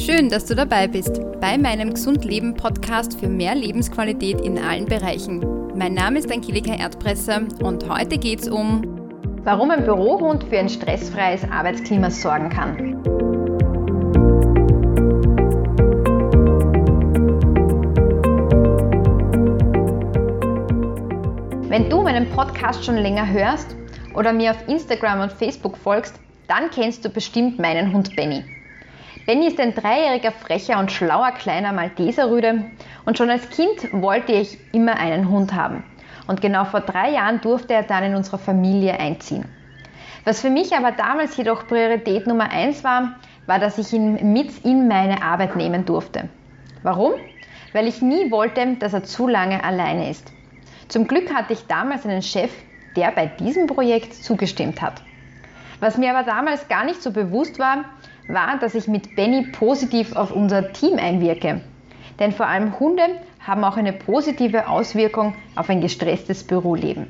Schön, dass du dabei bist bei meinem Gesund Leben Podcast für mehr Lebensqualität in allen Bereichen. Mein Name ist Angelika Erdpresser und heute geht es um, warum ein Bürohund für ein stressfreies Arbeitsklima sorgen kann. Wenn du meinen Podcast schon länger hörst oder mir auf Instagram und Facebook folgst, dann kennst du bestimmt meinen Hund Benny. Benny ist ein dreijähriger, frecher und schlauer kleiner Malteserrüde und schon als Kind wollte ich immer einen Hund haben. Und genau vor drei Jahren durfte er dann in unsere Familie einziehen. Was für mich aber damals jedoch Priorität Nummer eins war, war, dass ich ihn mit in meine Arbeit nehmen durfte. Warum? Weil ich nie wollte, dass er zu lange alleine ist. Zum Glück hatte ich damals einen Chef, der bei diesem Projekt zugestimmt hat. Was mir aber damals gar nicht so bewusst war, war, dass ich mit Benny positiv auf unser Team einwirke. Denn vor allem Hunde haben auch eine positive Auswirkung auf ein gestresstes Büroleben.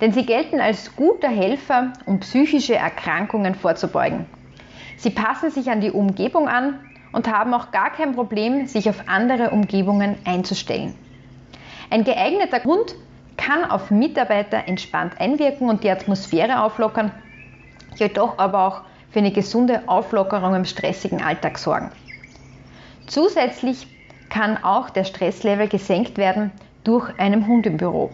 Denn sie gelten als guter Helfer, um psychische Erkrankungen vorzubeugen. Sie passen sich an die Umgebung an und haben auch gar kein Problem, sich auf andere Umgebungen einzustellen. Ein geeigneter Hund kann auf Mitarbeiter entspannt einwirken und die Atmosphäre auflockern, jedoch aber auch für eine gesunde Auflockerung im stressigen Alltag sorgen. Zusätzlich kann auch der Stresslevel gesenkt werden durch einen Hund im Büro.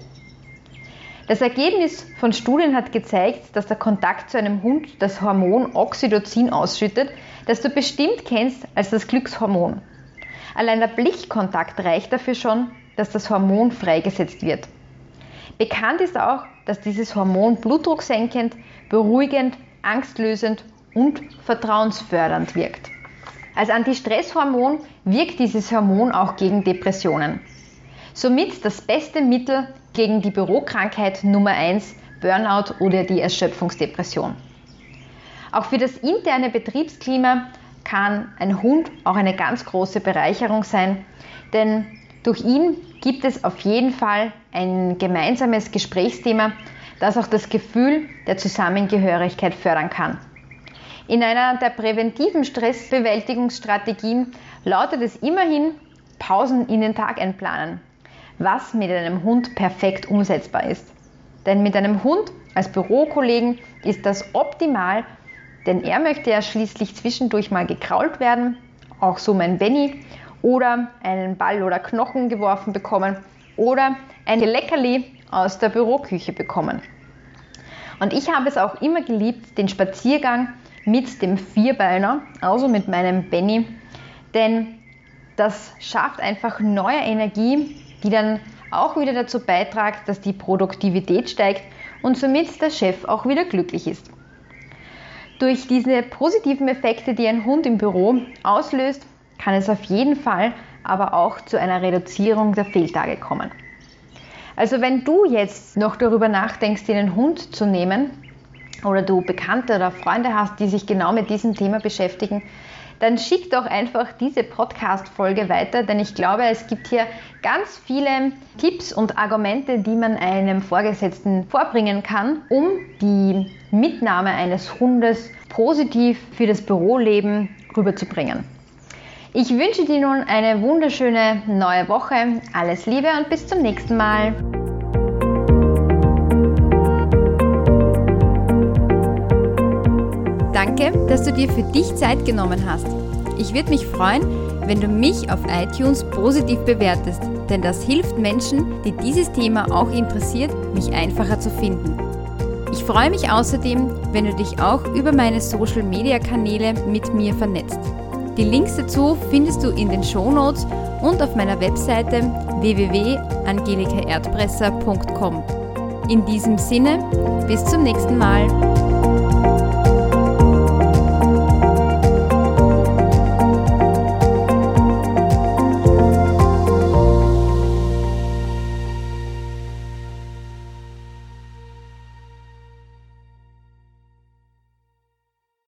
Das Ergebnis von Studien hat gezeigt, dass der Kontakt zu einem Hund das Hormon Oxytocin ausschüttet, das du bestimmt kennst als das Glückshormon. Allein der Blickkontakt reicht dafür schon, dass das Hormon freigesetzt wird. Bekannt ist auch, dass dieses Hormon blutdrucksenkend, beruhigend, angstlösend und vertrauensfördernd wirkt. Als Antistresshormon wirkt dieses Hormon auch gegen Depressionen. Somit das beste Mittel gegen die Bürokrankheit Nummer 1, Burnout oder die Erschöpfungsdepression. Auch für das interne Betriebsklima kann ein Hund auch eine ganz große Bereicherung sein, denn durch ihn gibt es auf jeden Fall ein gemeinsames Gesprächsthema, das auch das Gefühl der Zusammengehörigkeit fördern kann. In einer der präventiven Stressbewältigungsstrategien lautet es immerhin Pausen in den Tag einplanen, was mit einem Hund perfekt umsetzbar ist. Denn mit einem Hund als Bürokollegen ist das optimal, denn er möchte ja schließlich zwischendurch mal gekrault werden, auch so mein Benny, oder einen Ball oder Knochen geworfen bekommen oder ein Leckerli aus der Büroküche bekommen. Und ich habe es auch immer geliebt, den Spaziergang mit dem Vierbeiner, also mit meinem Benny, denn das schafft einfach neue Energie, die dann auch wieder dazu beiträgt, dass die Produktivität steigt und somit der Chef auch wieder glücklich ist. Durch diese positiven Effekte, die ein Hund im Büro auslöst, kann es auf jeden Fall aber auch zu einer Reduzierung der Fehltage kommen. Also wenn du jetzt noch darüber nachdenkst, einen Hund zu nehmen, oder du Bekannte oder Freunde hast, die sich genau mit diesem Thema beschäftigen, dann schick doch einfach diese Podcast-Folge weiter, denn ich glaube, es gibt hier ganz viele Tipps und Argumente, die man einem Vorgesetzten vorbringen kann, um die Mitnahme eines Hundes positiv für das Büroleben rüberzubringen. Ich wünsche dir nun eine wunderschöne neue Woche. Alles Liebe und bis zum nächsten Mal. Danke, dass du dir für dich Zeit genommen hast. Ich würde mich freuen, wenn du mich auf iTunes positiv bewertest, denn das hilft Menschen, die dieses Thema auch interessiert, mich einfacher zu finden. Ich freue mich außerdem, wenn du dich auch über meine Social-Media-Kanäle mit mir vernetzt. Die Links dazu findest du in den Show Notes und auf meiner Webseite www.angelikaerdpresser.com. In diesem Sinne, bis zum nächsten Mal.